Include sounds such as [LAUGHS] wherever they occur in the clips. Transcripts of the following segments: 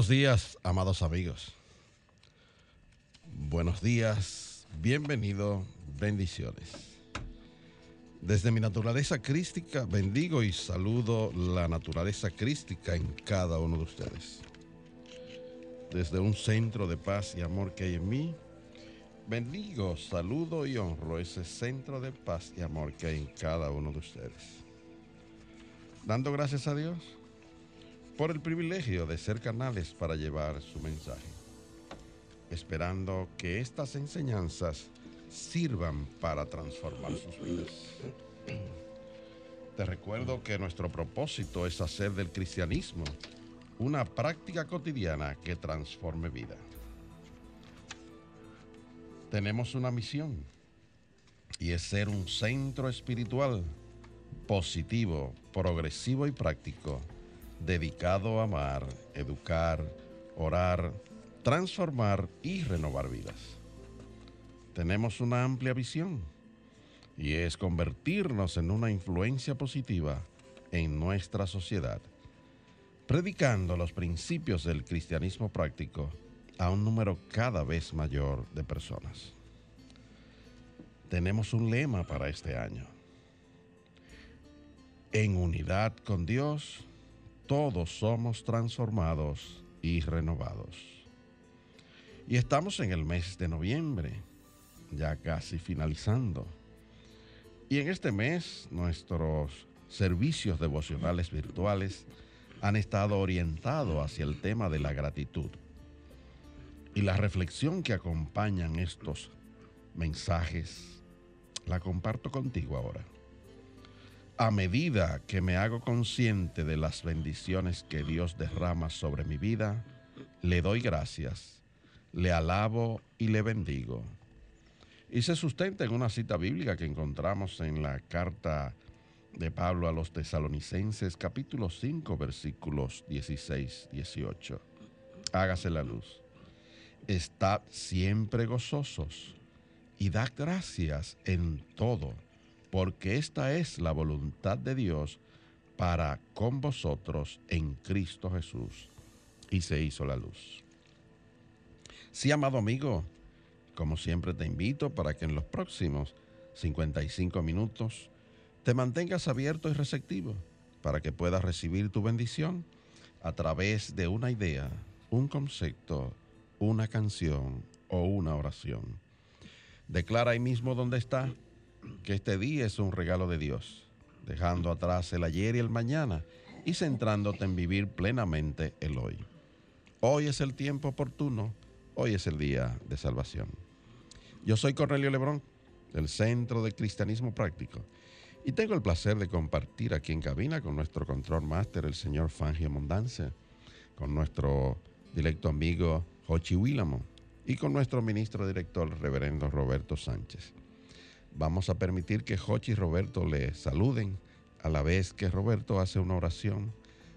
Buenos días, amados amigos. Buenos días, bienvenido, bendiciones. Desde mi naturaleza crística, bendigo y saludo la naturaleza crística en cada uno de ustedes. Desde un centro de paz y amor que hay en mí, bendigo, saludo y honro ese centro de paz y amor que hay en cada uno de ustedes. Dando gracias a Dios por el privilegio de ser canales para llevar su mensaje, esperando que estas enseñanzas sirvan para transformar sus vidas. Te recuerdo que nuestro propósito es hacer del cristianismo una práctica cotidiana que transforme vida. Tenemos una misión y es ser un centro espiritual positivo, progresivo y práctico dedicado a amar, educar, orar, transformar y renovar vidas. Tenemos una amplia visión y es convertirnos en una influencia positiva en nuestra sociedad, predicando los principios del cristianismo práctico a un número cada vez mayor de personas. Tenemos un lema para este año. En unidad con Dios, todos somos transformados y renovados. Y estamos en el mes de noviembre, ya casi finalizando. Y en este mes nuestros servicios devocionales virtuales han estado orientados hacia el tema de la gratitud. Y la reflexión que acompañan estos mensajes la comparto contigo ahora a medida que me hago consciente de las bendiciones que Dios derrama sobre mi vida, le doy gracias, le alabo y le bendigo. Y se sustenta en una cita bíblica que encontramos en la carta de Pablo a los tesalonicenses capítulo 5 versículos 16-18. Hágase la luz. Estad siempre gozosos y dad gracias en todo porque esta es la voluntad de Dios para con vosotros en Cristo Jesús. Y se hizo la luz. Sí, amado amigo, como siempre te invito para que en los próximos 55 minutos te mantengas abierto y receptivo para que puedas recibir tu bendición a través de una idea, un concepto, una canción o una oración. Declara ahí mismo donde está que este día es un regalo de Dios, dejando atrás el ayer y el mañana y centrándote en vivir plenamente el hoy. Hoy es el tiempo oportuno, hoy es el día de salvación. Yo soy Cornelio Lebrón, del Centro de Cristianismo Práctico, y tengo el placer de compartir aquí en cabina con nuestro control máster, el señor Fangio Mondance, con nuestro directo amigo Jochi Willamo y con nuestro ministro director, reverendo Roberto Sánchez. Vamos a permitir que Jochi y Roberto le saluden a la vez que Roberto hace una oración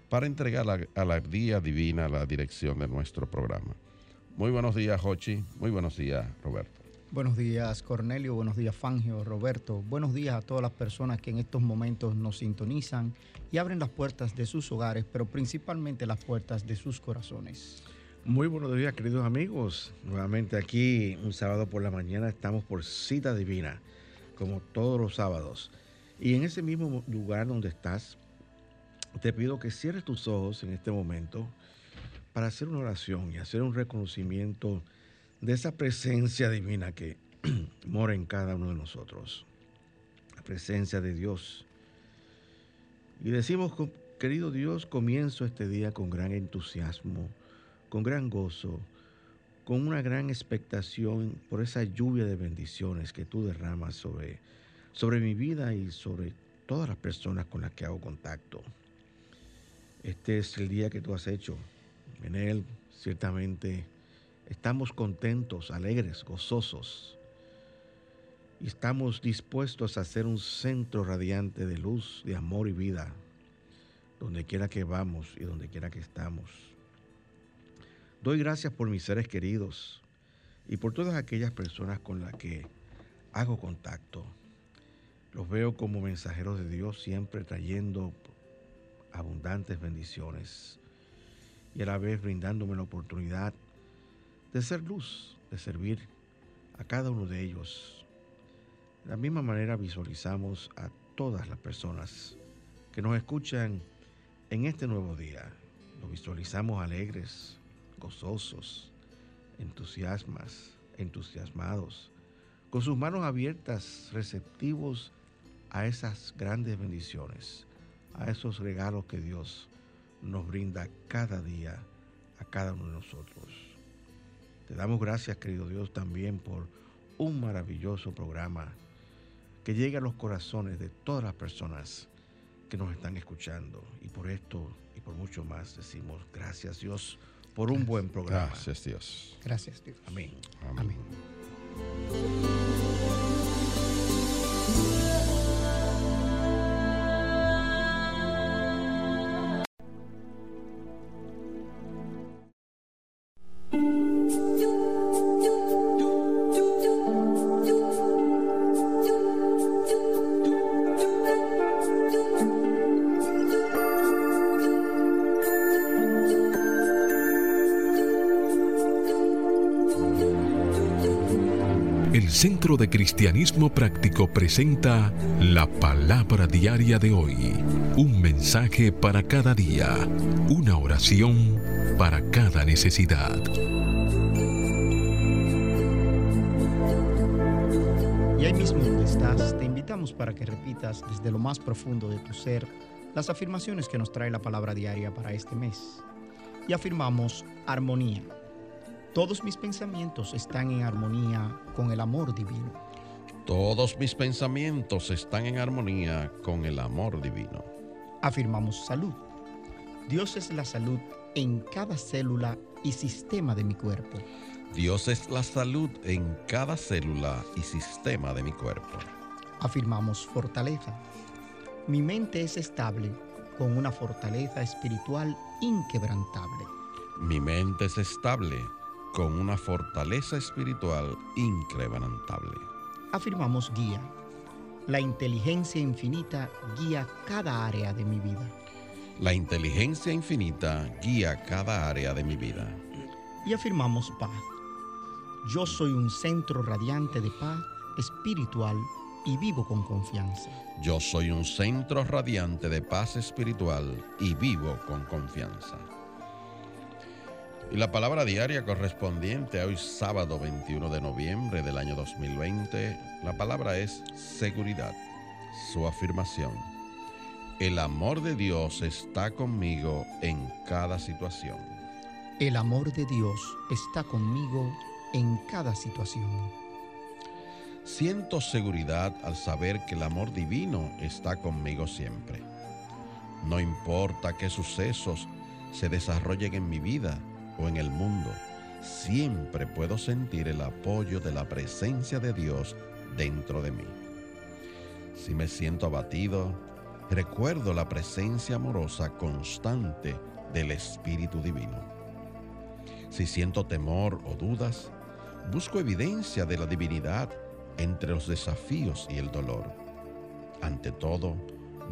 para entregar a la día divina la dirección de nuestro programa. Muy buenos días, Jochi. Muy buenos días, Roberto. Buenos días, Cornelio. Buenos días, Fangio, Roberto. Buenos días a todas las personas que en estos momentos nos sintonizan y abren las puertas de sus hogares, pero principalmente las puertas de sus corazones. Muy buenos días, queridos amigos. Nuevamente aquí, un sábado por la mañana, estamos por cita divina como todos los sábados. Y en ese mismo lugar donde estás, te pido que cierres tus ojos en este momento para hacer una oración y hacer un reconocimiento de esa presencia divina que [CLEARS THROAT] mora en cada uno de nosotros. La presencia de Dios Y decimos, querido Dios, comienzo este día con gran entusiasmo, con gran gozo, con una gran expectación por esa lluvia de bendiciones que tú derramas sobre, sobre mi vida y sobre todas las personas con las que hago contacto. Este es el día que tú has hecho. En él, ciertamente, estamos contentos, alegres, gozosos. Y estamos dispuestos a ser un centro radiante de luz, de amor y vida, donde quiera que vamos y donde quiera que estamos. Doy gracias por mis seres queridos y por todas aquellas personas con las que hago contacto. Los veo como mensajeros de Dios siempre trayendo abundantes bendiciones y a la vez brindándome la oportunidad de ser luz, de servir a cada uno de ellos. De la misma manera visualizamos a todas las personas que nos escuchan en este nuevo día. Los visualizamos alegres, gozosos, entusiasmas, entusiasmados, con sus manos abiertas, receptivos a esas grandes bendiciones, a esos regalos que Dios nos brinda cada día a cada uno de nosotros. Te damos gracias, querido Dios, también por un maravilloso programa que llegue a los corazones de todas las personas que nos están escuchando. Y por esto y por mucho más decimos gracias Dios por un buen programa. Gracias Dios. Gracias Dios. Amén. Amén. De Cristianismo Práctico presenta la palabra diaria de hoy. Un mensaje para cada día. Una oración para cada necesidad. Y ahí mismo donde estás, te invitamos para que repitas desde lo más profundo de tu ser las afirmaciones que nos trae la palabra diaria para este mes. Y afirmamos armonía. Todos mis pensamientos están en armonía con el amor divino. Todos mis pensamientos están en armonía con el amor divino. Afirmamos salud. Dios es la salud en cada célula y sistema de mi cuerpo. Dios es la salud en cada célula y sistema de mi cuerpo. Afirmamos fortaleza. Mi mente es estable con una fortaleza espiritual inquebrantable. Mi mente es estable con una fortaleza espiritual increbrantable. Afirmamos guía. La inteligencia infinita guía cada área de mi vida. La inteligencia infinita guía cada área de mi vida. Y afirmamos paz. Yo soy un centro radiante de paz espiritual y vivo con confianza. Yo soy un centro radiante de paz espiritual y vivo con confianza. Y la palabra diaria correspondiente a hoy sábado 21 de noviembre del año 2020, la palabra es seguridad. Su afirmación. El amor de Dios está conmigo en cada situación. El amor de Dios está conmigo en cada situación. Siento seguridad al saber que el amor divino está conmigo siempre. No importa qué sucesos se desarrollen en mi vida o en el mundo, siempre puedo sentir el apoyo de la presencia de Dios dentro de mí. Si me siento abatido, recuerdo la presencia amorosa constante del Espíritu Divino. Si siento temor o dudas, busco evidencia de la divinidad entre los desafíos y el dolor. Ante todo,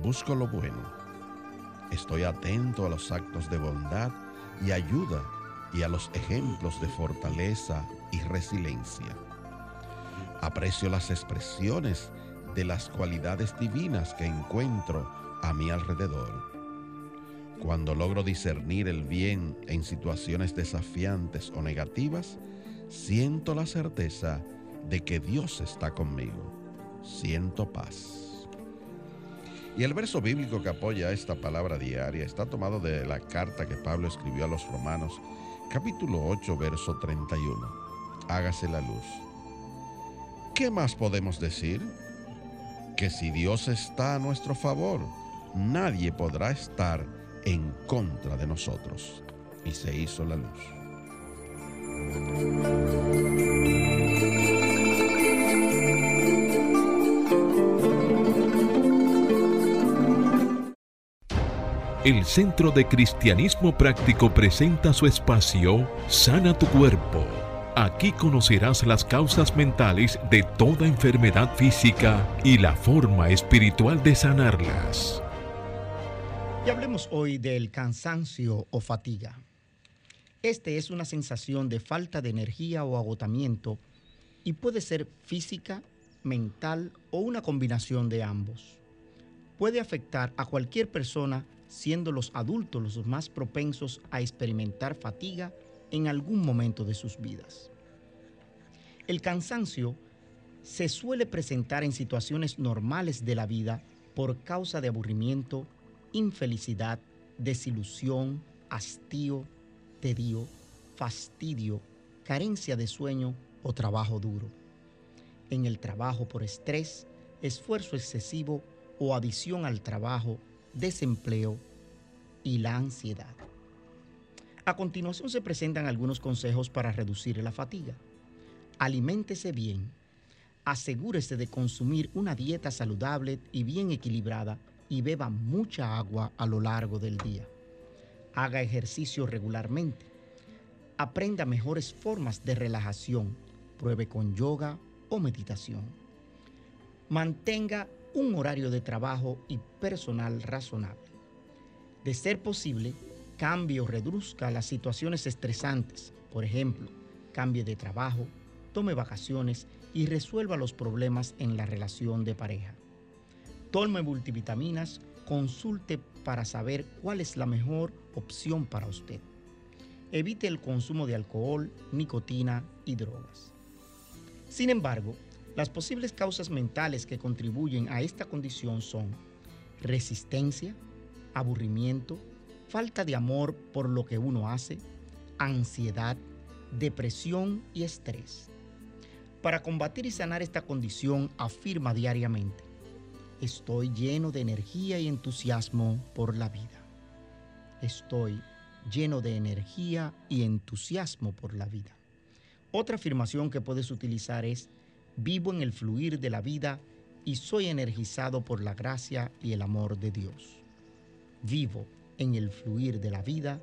busco lo bueno. Estoy atento a los actos de bondad y ayuda y a los ejemplos de fortaleza y resiliencia. Aprecio las expresiones de las cualidades divinas que encuentro a mi alrededor. Cuando logro discernir el bien en situaciones desafiantes o negativas, siento la certeza de que Dios está conmigo. Siento paz. Y el verso bíblico que apoya esta palabra diaria está tomado de la carta que Pablo escribió a los romanos, capítulo 8, verso 31. Hágase la luz. ¿Qué más podemos decir? Que si Dios está a nuestro favor, nadie podrá estar en contra de nosotros. Y se hizo la luz. El Centro de Cristianismo Práctico presenta su espacio Sana tu Cuerpo. Aquí conocerás las causas mentales de toda enfermedad física y la forma espiritual de sanarlas. Y hablemos hoy del cansancio o fatiga. Este es una sensación de falta de energía o agotamiento y puede ser física, mental o una combinación de ambos. Puede afectar a cualquier persona siendo los adultos los más propensos a experimentar fatiga en algún momento de sus vidas. El cansancio se suele presentar en situaciones normales de la vida por causa de aburrimiento, infelicidad, desilusión, hastío, tedio, fastidio, carencia de sueño o trabajo duro. En el trabajo por estrés, esfuerzo excesivo o adición al trabajo desempleo y la ansiedad. A continuación se presentan algunos consejos para reducir la fatiga. Aliméntese bien. Asegúrese de consumir una dieta saludable y bien equilibrada y beba mucha agua a lo largo del día. Haga ejercicio regularmente. Aprenda mejores formas de relajación. Pruebe con yoga o meditación. Mantenga un horario de trabajo y personal razonable. De ser posible, cambie o reduzca las situaciones estresantes, por ejemplo, cambie de trabajo, tome vacaciones y resuelva los problemas en la relación de pareja. Tome multivitaminas, consulte para saber cuál es la mejor opción para usted. Evite el consumo de alcohol, nicotina y drogas. Sin embargo, las posibles causas mentales que contribuyen a esta condición son resistencia, aburrimiento, falta de amor por lo que uno hace, ansiedad, depresión y estrés. Para combatir y sanar esta condición, afirma diariamente, estoy lleno de energía y entusiasmo por la vida. Estoy lleno de energía y entusiasmo por la vida. Otra afirmación que puedes utilizar es, vivo en el fluir de la vida y soy energizado por la gracia y el amor de Dios. Vivo en el fluir de la vida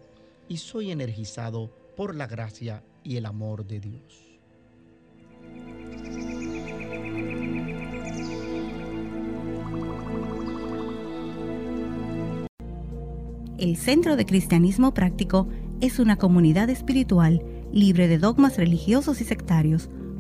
y soy energizado por la gracia y el amor de Dios. El Centro de Cristianismo Práctico es una comunidad espiritual libre de dogmas religiosos y sectarios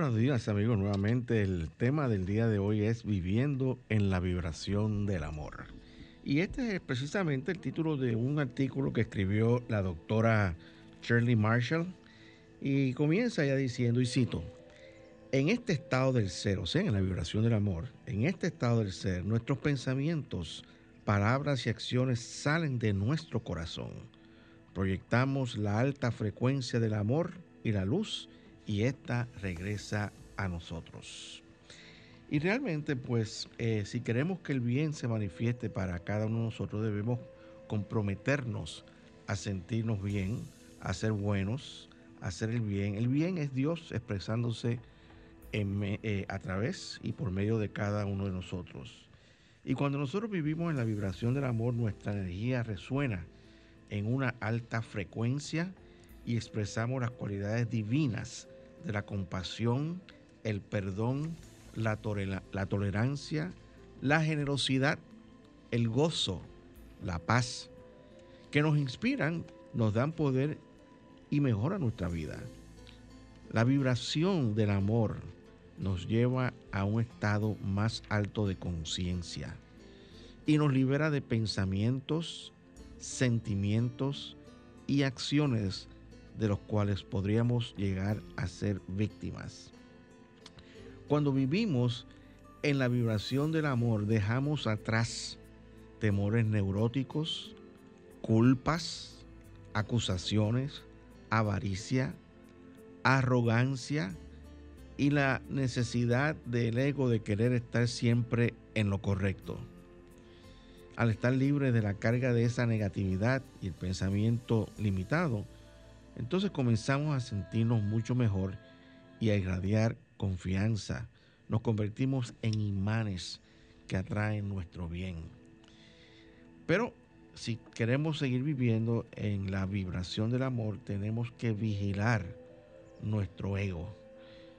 Buenos días amigos, nuevamente el tema del día de hoy es viviendo en la vibración del amor. Y este es precisamente el título de un artículo que escribió la doctora Shirley Marshall y comienza ya diciendo, y cito, en este estado del ser, o sea, en la vibración del amor, en este estado del ser, nuestros pensamientos, palabras y acciones salen de nuestro corazón. Proyectamos la alta frecuencia del amor y la luz y esta regresa a nosotros. Y realmente, pues, eh, si queremos que el bien se manifieste para cada uno de nosotros, debemos comprometernos a sentirnos bien, a ser buenos, a hacer el bien. El bien es Dios expresándose eh, a través y por medio de cada uno de nosotros. Y cuando nosotros vivimos en la vibración del amor, nuestra energía resuena en una alta frecuencia y expresamos las cualidades divinas de la compasión, el perdón, la, la tolerancia, la generosidad, el gozo, la paz, que nos inspiran, nos dan poder y mejoran nuestra vida. La vibración del amor nos lleva a un estado más alto de conciencia y nos libera de pensamientos, sentimientos y acciones de los cuales podríamos llegar a ser víctimas. Cuando vivimos en la vibración del amor, dejamos atrás temores neuróticos, culpas, acusaciones, avaricia, arrogancia y la necesidad del ego de querer estar siempre en lo correcto. Al estar libre de la carga de esa negatividad y el pensamiento limitado, entonces comenzamos a sentirnos mucho mejor y a irradiar confianza. Nos convertimos en imanes que atraen nuestro bien. Pero si queremos seguir viviendo en la vibración del amor, tenemos que vigilar nuestro ego.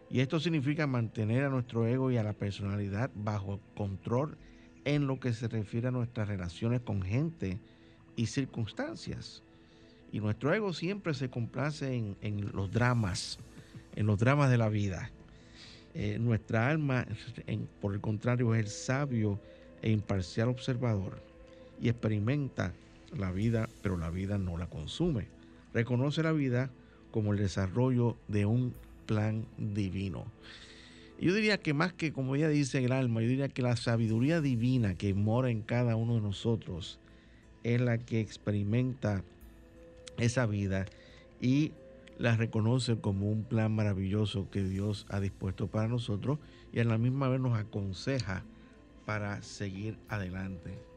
Y esto significa mantener a nuestro ego y a la personalidad bajo control en lo que se refiere a nuestras relaciones con gente y circunstancias. Y nuestro ego siempre se complace en, los dramas, en los dramas de la vida. Eh, nuestra alma, por el contrario, es el sabio e imparcial observador y experimenta la vida, pero la vida no la consume. Reconoce la vida como el desarrollo de un plan divino. Yo diría que más que, como ella dice, el alma, yo diría que la sabiduría divina que mora en cada uno de nosotros es la que experimenta esa vida y la reconoce como un plan maravilloso que Dios ha dispuesto para nosotros y a la misma vez nos aconseja para seguir adelante.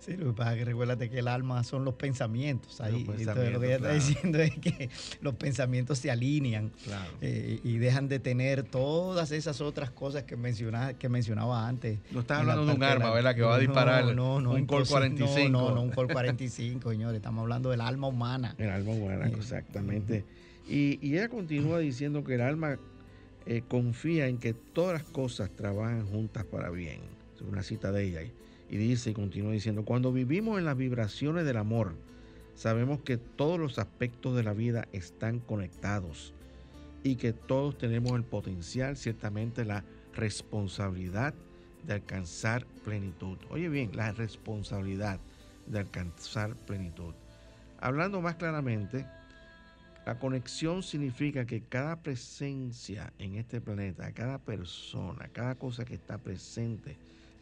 Sí, lo que pasa es que recuérdate que el alma son los pensamientos ahí. Entonces, lo que ella está diciendo es que los pensamientos se alinean eh, y dejan de tener todas esas otras cosas que, mencionaba, que mencionaba antes. No estás hablando de un arma, ¿verdad? Que va a disparar no, no, un Col 45. No, no, un Col 45, señores. Estamos hablando del alma humana. El alma humana, eh, exactamente. Y, y, ella continúa diciendo que el alma eh, confía en que todas las cosas trabajan juntas para bien. Es una cita de ella. Y dice y continúa diciendo, cuando vivimos en las vibraciones del amor, sabemos que todos los aspectos de la vida están conectados y que todos tenemos el potencial, ciertamente la responsabilidad de alcanzar plenitud. Oye bien, la responsabilidad de alcanzar plenitud. Hablando más claramente, la conexión significa que cada presencia en este planeta, cada persona, cada cosa que está presente,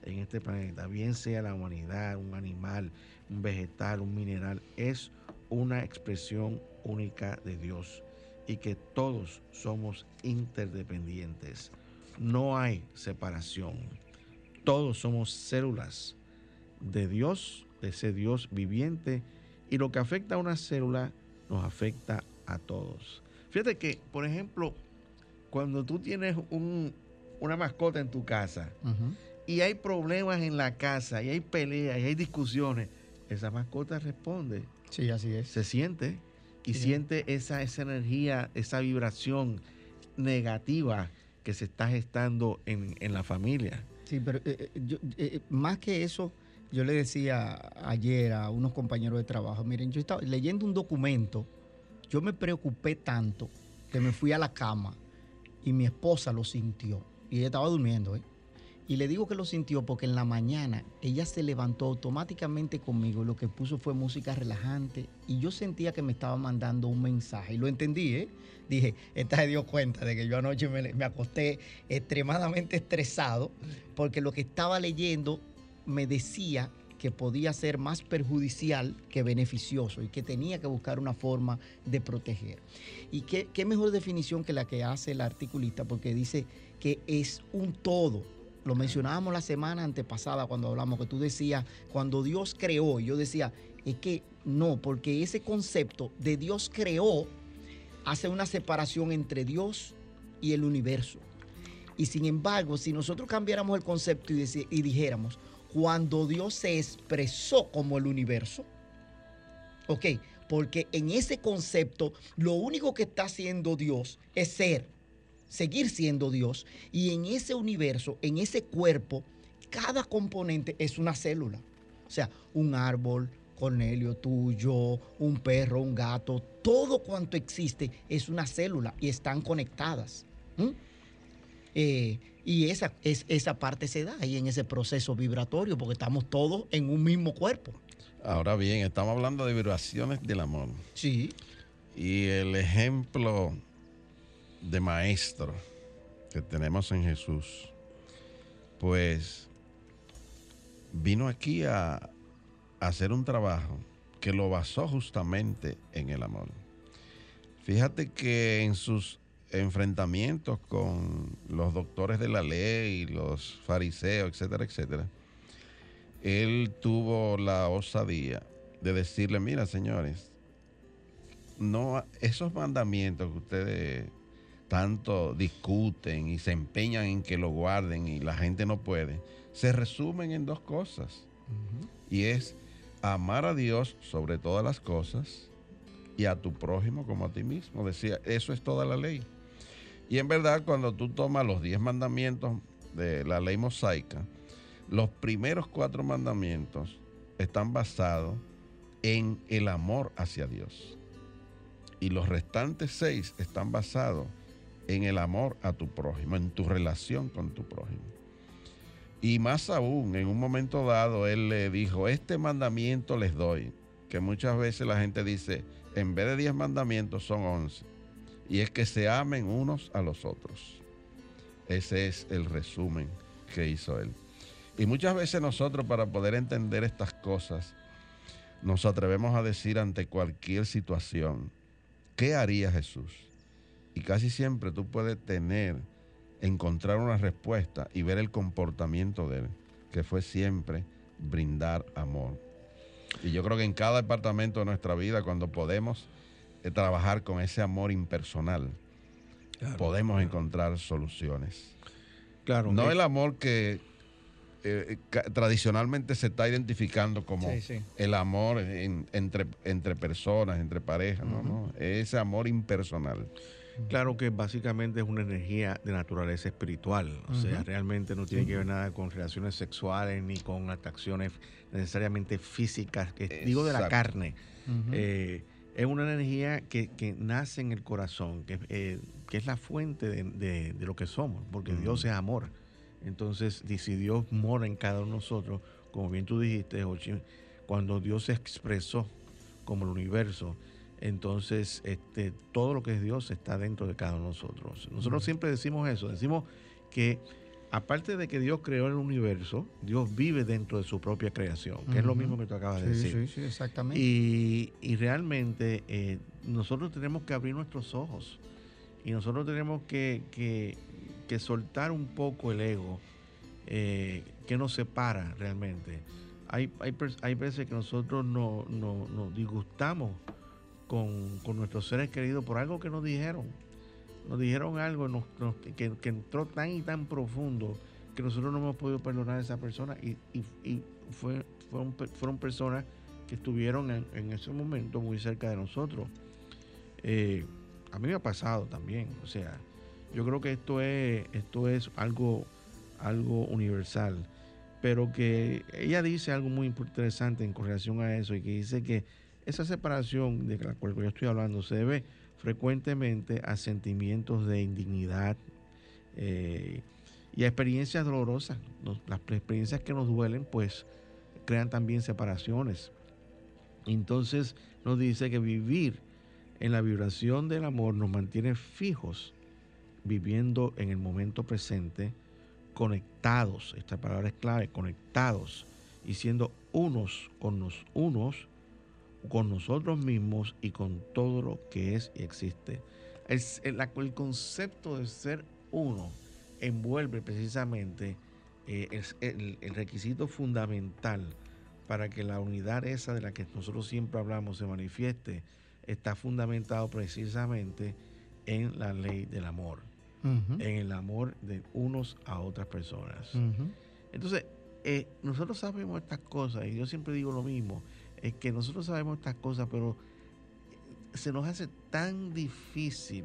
en este planeta, bien sea la humanidad, un animal, un vegetal, un mineral, es una expresión única de Dios y que todos somos interdependientes. No hay separación. Todos somos células de Dios, de ese Dios viviente, y lo que afecta a una célula nos afecta a todos. Fíjate que, por ejemplo, cuando tú tienes una mascota en tu casa, y hay problemas en la casa, y hay peleas, y hay discusiones, esa mascota responde. Sí, así es. Se siente y siente esa, esa energía, esa vibración negativa que se está gestando en, la familia. Sí, pero eh, eh, eh, más que eso, yo le decía ayer a unos compañeros de trabajo, miren, yo estaba leyendo un documento, yo me preocupé tanto que me fui a la cama y mi esposa lo sintió. Y ella estaba durmiendo, ¿eh? Y le digo que lo sintió porque en la mañana ella se levantó automáticamente conmigo. Lo que puso fue música relajante y yo sentía que me estaba mandando un mensaje. Y lo entendí, ¿eh? Dije, esta se dio cuenta de que yo anoche me, acosté extremadamente estresado porque lo que estaba leyendo me decía que podía ser más perjudicial que beneficioso y que tenía que buscar una forma de proteger. Y qué, qué mejor definición que la que hace el articulista porque dice que es un todo lo mencionábamos la semana antepasada cuando hablamos, que tú decías, cuando Dios creó, yo decía, es que no, porque ese concepto de Dios creó hace una separación entre Dios y el universo. Y sin embargo, si nosotros cambiáramos el concepto y, y dijéramos, cuando Dios se expresó como el universo, ok, porque en ese concepto lo único que está haciendo Dios es ser seguir siendo Dios. Y en ese universo, en ese cuerpo, cada componente es una célula. O sea, un árbol, Cornelio, tuyo, un perro, un gato, todo cuanto existe es una célula y están conectadas. Eh, y esa, es, esa parte se da ahí en ese proceso vibratorio porque estamos todos en un mismo cuerpo. Ahora bien, estamos hablando de vibraciones del amor. Sí. Y el ejemplo de maestro que tenemos en Jesús, pues vino aquí a, hacer un trabajo que lo basó justamente en el amor. Fíjate que en sus enfrentamientos con los doctores de la ley, los fariseos, etcétera, etcétera, él tuvo la osadía de decirle, mira señores, no, esos mandamientos que ustedes tanto discuten y se empeñan en que lo guarden y la gente no puede, se resumen en dos cosas. Y es amar a Dios sobre todas las cosas y a tu prójimo como a ti mismo. Decía, eso es toda la ley. Y en verdad, cuando tú tomas los diez mandamientos de la ley mosaica, los primeros cuatro mandamientos están basados en el amor hacia Dios. Y los restantes seis están basados en el amor a tu prójimo, en tu relación con tu prójimo. Y más aún, en un momento dado, él le dijo, este mandamiento les doy, que muchas veces la gente dice, en vez de diez mandamientos son once, y es que se amen unos a los otros. Ese es el resumen que hizo él. Y muchas veces nosotros para poder entender estas cosas, nos atrevemos a decir ante cualquier situación, ¿qué haría Jesús? Y casi siempre tú puedes tener, encontrar una respuesta y ver el comportamiento de él, que fue siempre brindar amor. Y yo creo que en cada departamento de nuestra vida, cuando podemos eh, trabajar con ese amor impersonal, podemos encontrar soluciones. Claro. No el amor que eh, tradicionalmente se está identificando como el amor entre, entre personas, entre parejas, ¿no? Ese amor impersonal. Claro que básicamente es una energía de naturaleza espiritual, o sea, realmente no tiene que ver nada con relaciones sexuales ni con atracciones necesariamente físicas, que digo de la carne. Eh, es una energía que, nace en el corazón, que, eh, que es la fuente de, lo que somos, porque Dios es amor. Entonces, si Dios mora en cada uno de nosotros, como bien tú dijiste, cuando Dios se expresó como el universo, entonces este, todo lo que es Dios está dentro de cada uno de nosotros. Nosotros siempre decimos eso, decimos que aparte de que Dios creó el universo, Dios vive dentro de su propia creación, que es lo mismo que tú acabas de decir. Sí, sí, exactamente. Y, realmente eh, nosotros tenemos que abrir nuestros ojos y nosotros tenemos que, que soltar un poco el ego eh, que nos separa realmente. Hay, hay, hay veces que nosotros nos disgustamos con, nuestros seres queridos por algo que nos dijeron. Nos dijeron algo que, entró tan y tan profundo que nosotros no hemos podido perdonar a esa persona y, fue, fueron, personas que estuvieron en, ese momento muy cerca de nosotros. Eh, a mí me ha pasado también, o sea, yo creo que esto es, algo universal. Pero que ella dice algo muy interesante en relación a eso y que dice que esa separación de la cual yo estoy hablando se debe frecuentemente a sentimientos de indignidad eh, y a experiencias dolorosas. las experiencias que nos duelen, pues crean también separaciones. Entonces nos dice que vivir en la vibración del amor nos mantiene fijos viviendo en el momento presente, conectados, esta palabra es clave, conectados y siendo unos con los unos, con nosotros mismos y con todo lo que es y existe. El, el, concepto de ser uno envuelve precisamente eh, el, el requisito fundamental para que la unidad esa de la que nosotros siempre hablamos se manifieste, está fundamentado precisamente en la ley del amor en el amor de unos a otras personas. Entonces, eh, nosotros sabemos estas cosas, y yo siempre digo lo mismo, es que nosotros sabemos estas cosas, pero se nos hace tan difícil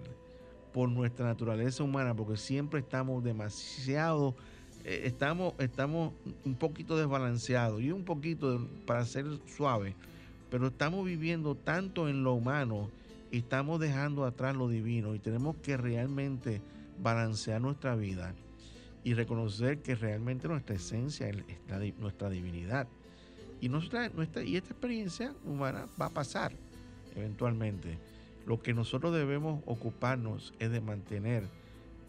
por nuestra naturaleza humana, porque siempre estamos demasiado, eh, estamos, estamos un poquito desbalanceados y un poquito, para ser suave, pero estamos viviendo tanto en lo humano y estamos dejando atrás lo divino y tenemos que realmente balancear nuestra vida y reconocer que realmente nuestra esencia es nuestra divinidad. Y, nuestra, nuestra, y esta experiencia humana va a pasar eventualmente. Lo que nosotros debemos ocuparnos es de mantener,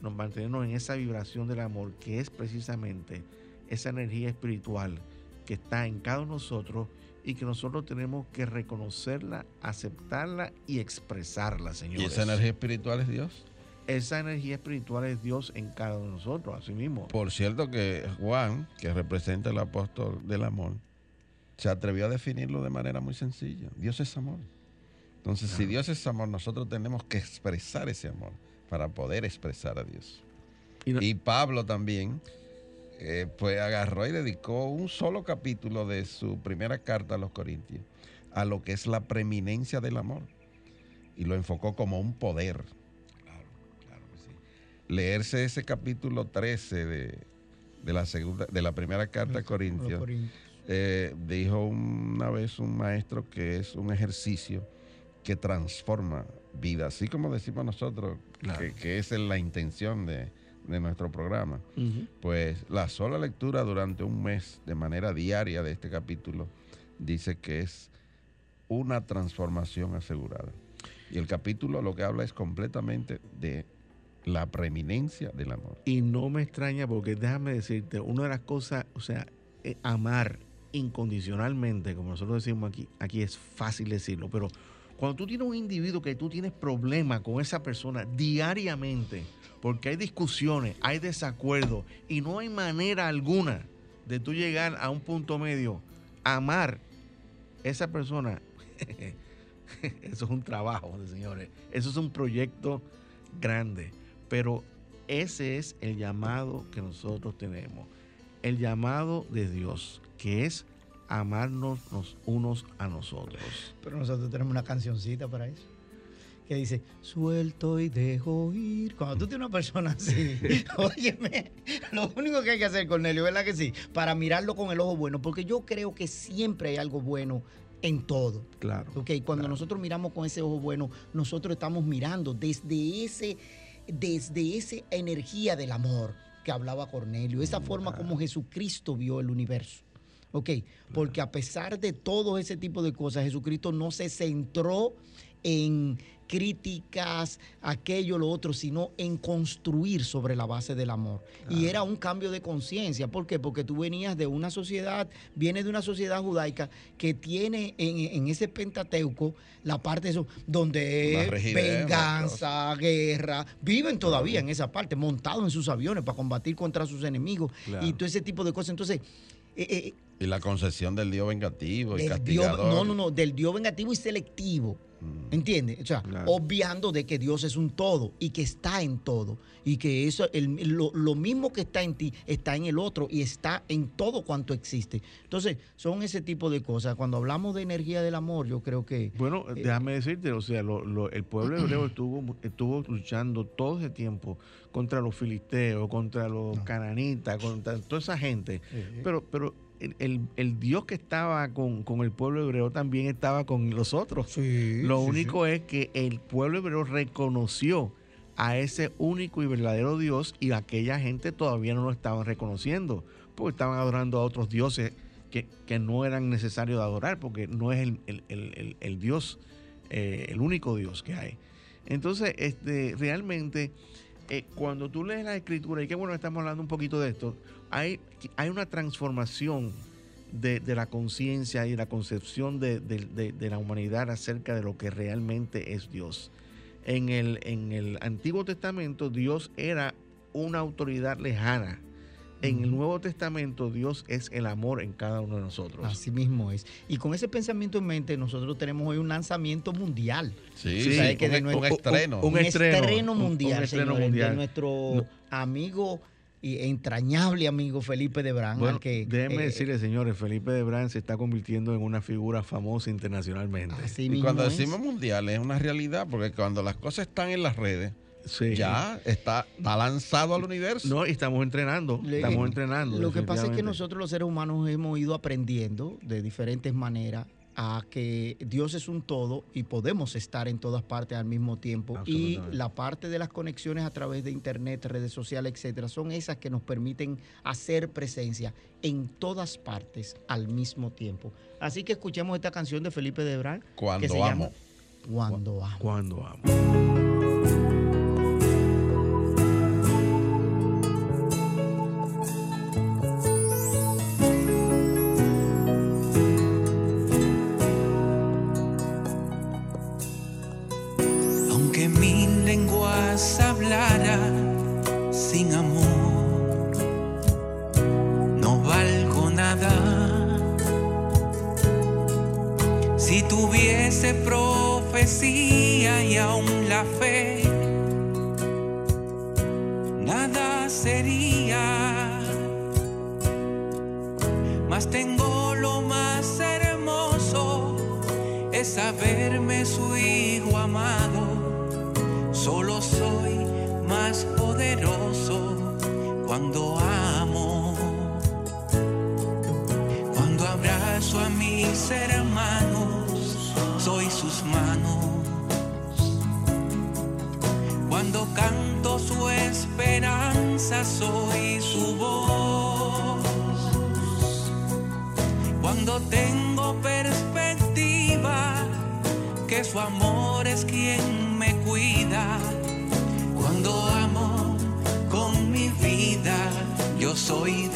nos mantenernos en esa vibración del amor, que es precisamente esa energía espiritual que está en cada uno de nosotros y que nosotros tenemos que reconocerla, aceptarla y expresarla, señores. ¿Y esa energía espiritual es Dios? Esa energía espiritual es Dios en cada uno de nosotros, así mismo. Por cierto que Juan, que representa el apóstol del amor, se atrevió a definirlo de manera muy sencilla. Dios es amor. Entonces, si Dios es amor, nosotros tenemos que expresar ese amor para poder expresar a Dios. Y, Pablo también, eh, pues agarró y dedicó un solo capítulo de su primera carta a los Corintios a lo que es la preeminencia del amor. Y lo enfocó como un poder. Claro, claro que sí. Leerse ese capítulo 13 de, la, segunda, de la primera carta a Corintios. Eh, dijo una vez un maestro que es un ejercicio que transforma vida, así como decimos nosotros, que, esa es la intención de, nuestro programa. Pues la sola lectura durante un mes de manera diaria de este capítulo dice que es una transformación asegurada. Y el capítulo lo que habla es completamente de la preeminencia del amor. Y no me extraña porque déjame decirte, una de las cosas, o sea, amar incondicionalmente, como nosotros decimos aquí, aquí es fácil decirlo, pero cuando tú tienes un individuo que tú tienes problemas con esa persona diariamente, porque hay discusiones, hay desacuerdos y no hay manera alguna de tú llegar a un punto medio, amar esa persona, [LAUGHS] eso es un trabajo, señores. Eso es un proyecto grande. Pero ese es el llamado que nosotros tenemos. El llamado de Dios, que es amarnos los unos a nosotros. Pero nosotros tenemos una cancioncita para eso. Que dice, suelto y dejo ir. Cuando tú tienes una persona así, [LAUGHS] óyeme, lo único que hay que hacer, Cornelio, ¿verdad que sí? Para mirarlo con el ojo bueno, porque yo creo que siempre hay algo bueno en todo. Claro. Okay, cuando nosotros miramos con ese ojo bueno, nosotros estamos mirando desde ese, desde esa energía del amor que hablaba Cornelio, esa forma como Jesucristo vio el universo. ¿Ok? Porque a pesar de todo ese tipo de cosas, Jesucristo no se centró en críticas, aquello, lo otro, sino en construir sobre la base del amor. Y era un cambio de conciencia. ¿Por qué? Porque tú venías de una sociedad, vienes de una sociedad judaica que tiene en, ese Pentateuco la parte de eso, donde venganza, guerra, viven todavía en esa parte, montados en sus aviones para combatir contra sus enemigos y todo ese tipo de cosas. Entonces, eh, eh, y la concepción del Dios vengativo y castigador. no, no, no, del Dios vengativo y selectivo. Mm. ¿Entiendes? O sea, obviando de que Dios es un todo y que está en todo. Y que eso, lo, mismo que está en ti, está en el otro y está en todo cuanto existe. Entonces, son ese tipo de cosas. Cuando hablamos de energía del amor, yo creo que. Bueno, eh, déjame decirte, o sea, el pueblo hebreo [CLEARS THROAT] estuvo, estuvo luchando todo ese tiempo contra los filisteos, contra los cananitas, contra toda esa gente. Pero, pero el, Dios que estaba con, el pueblo hebreo también estaba con los otros. Lo único es que el pueblo hebreo reconoció a ese único y verdadero Dios y aquella gente todavía no lo estaban reconociendo, porque estaban adorando a otros dioses que, no eran necesarios de adorar, porque no es el, Dios, eh, el único Dios que hay. Entonces, este, realmente, eh, cuando tú lees la escritura, y qué bueno estamos hablando un poquito de esto, hay, hay una transformación de, la conciencia y la concepción de, la humanidad acerca de lo que realmente es Dios. En el, en el Antiguo Testamento Dios era una autoridad lejana. En el Nuevo Testamento Dios es el amor en cada uno de nosotros. Así mismo es. Y con ese pensamiento en mente nosotros tenemos hoy un lanzamiento mundial. Sí, sí un, un, estreno. Un, estreno, mundial, estreno mundial. de nuestro amigo y entrañable amigo Felipe de Brán. Bueno, que, déjeme eh, decirle, señores, Felipe de Brán se está convirtiendo en una figura famosa internacionalmente. y cuando decimos mundial es una realidad, porque cuando las cosas están en las redes, ya está, lanzado al universo. No, y estamos entrenando, estamos entrenando. Lo que pasa es que nosotros los seres humanos hemos ido aprendiendo de diferentes maneras a que Dios es un todo y podemos estar en todas partes al mismo tiempo. Y la parte de las conexiones a través de internet, redes sociales, etcétera, son esas que nos permiten hacer presencia en todas partes al mismo tiempo. Así que escuchemos esta canción de Felipe Debral Cuando que se amo. Cuando amo. Cuando amo. Y aún la fe, nada sería. Mas tengo lo más hermoso, es saberme su hijo amado. Solo soy más poderoso cuando amo. Cuando abrazo a mis hermanos, soy sus manos cuando canto su esperanza soy su voz. Cuando tengo perspectiva, que su amor es quien me cuida. Yo soy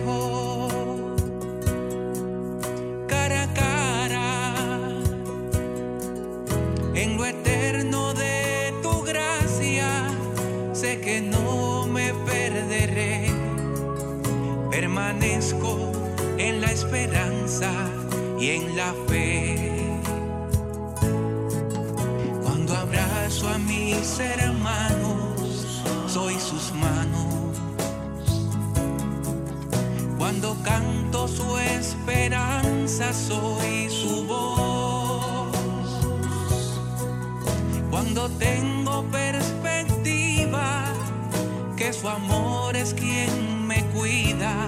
y en la fe. Cuando abrazo a mis hermanos, soy sus manos. Cuando canto su esperanza, soy su voz. Cuando tengo perspectiva, que su amor es quien me cuida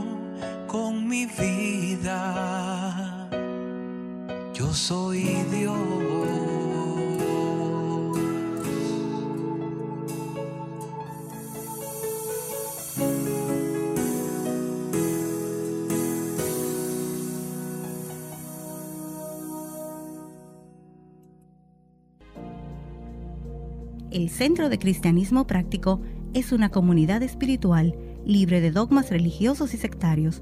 con mi vida. Yo soy Dios. El Centro de Cristianismo Práctico es una comunidad espiritual libre de dogmas religiosos y sectarios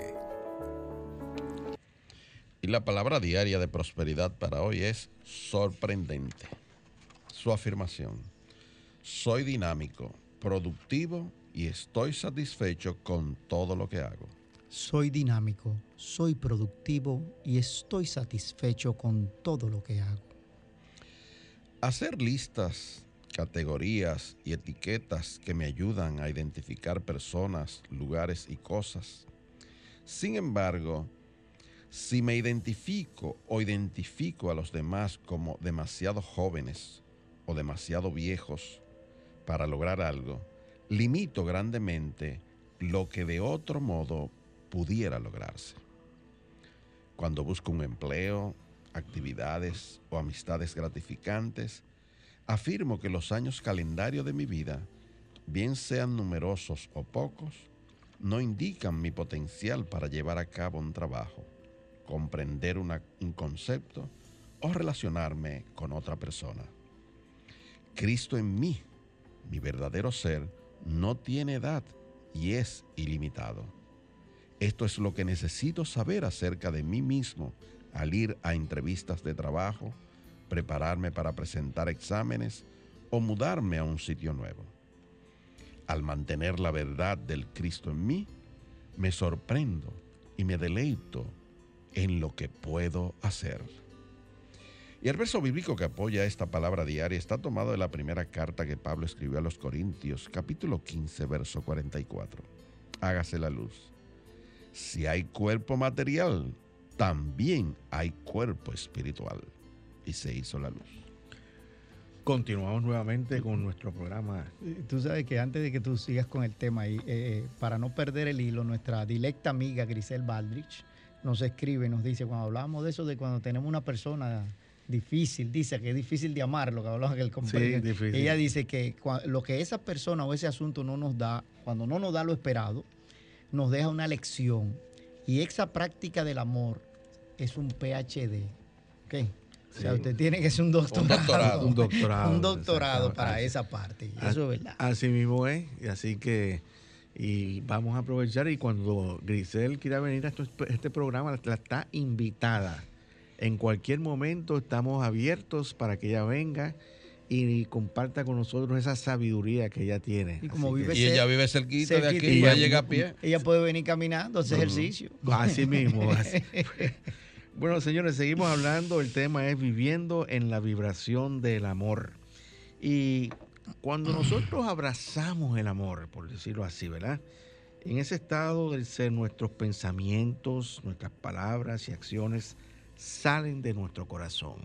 Y la palabra diaria de prosperidad para hoy es sorprendente su afirmación. Soy dinámico, productivo y estoy satisfecho con todo lo que hago. Soy dinámico, soy productivo y estoy satisfecho con todo lo que hago. Hacer listas, categorías y etiquetas que me ayudan a identificar personas, lugares y cosas. Sin embargo, si me identifico o identifico a los demás como demasiado jóvenes, o demasiado viejos para lograr algo, limito grandemente lo que de otro modo pudiera lograrse. Cuando busco un empleo, actividades o amistades gratificantes, afirmo que los años calendario de mi vida, bien sean numerosos o pocos, no indican mi potencial para llevar a cabo un trabajo, comprender un concepto o relacionarme con otra persona. Cristo en mí, mi verdadero ser, no tiene edad y es ilimitado. Esto es lo que necesito saber acerca de mí mismo al ir a entrevistas de trabajo, prepararme para presentar exámenes o mudarme a un sitio nuevo. Al mantener la verdad del Cristo en mí, me sorprendo y me deleito en lo que puedo hacer. Y el verso bíblico que apoya esta palabra diaria está tomado de la primera carta que Pablo escribió a los Corintios, capítulo 15, verso 44. Hágase la luz. Si hay cuerpo material, también hay cuerpo espiritual. Y se hizo la luz. Continuamos nuevamente con nuestro programa. Tú sabes que antes de que tú sigas con el tema ahí, eh, eh, para no perder el hilo, nuestra directa amiga Grisel Baldrich nos escribe, nos dice, cuando hablamos de eso, de cuando tenemos una persona difícil, dice que es difícil de amar, lo que hablamos que el compañero. Ella dice que lo que esa persona o ese asunto no nos da, cuando no nos da lo esperado, nos deja una lección. Y esa práctica del amor es un PhD. ¿ok? O sea, usted tiene que ser un doctorado. Un doctorado. [LAUGHS] Un doctorado, para esa parte. eso es verdad. Así mismo es. Y así que y vamos a aprovechar y cuando Grisel quiera venir a este programa, la está invitada en cualquier momento estamos abiertos para que ella venga y comparta con nosotros esa sabiduría que ella tiene. Y, como vive ella vive cerquita, de aquí, y ella llega a pie. Ella puede venir caminando, hacer ejercicio. Así mismo. [LAUGHS] bueno, señores, seguimos hablando. El tema es viviendo en la vibración del amor. Y cuando nosotros abrazamos el amor, por decirlo así, ¿verdad? En ese estado del ser, nuestros pensamientos, nuestras palabras y acciones salen de nuestro corazón.